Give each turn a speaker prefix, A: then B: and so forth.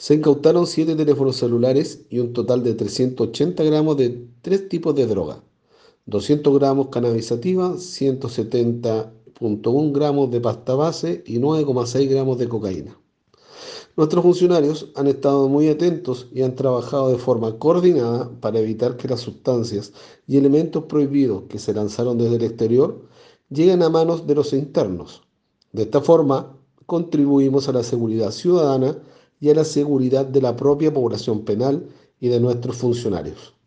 A: Se incautaron 7 teléfonos celulares y un total de 380 gramos de tres tipos de droga. 200 gramos cannabisativa, 170.1 gramos de pasta base y 9,6 gramos de cocaína. Nuestros funcionarios han estado muy atentos y han trabajado de forma coordinada para evitar que las sustancias y elementos prohibidos que se lanzaron desde el exterior lleguen a manos de los internos. De esta forma, contribuimos a la seguridad ciudadana y a la seguridad de la propia población penal y de nuestros funcionarios.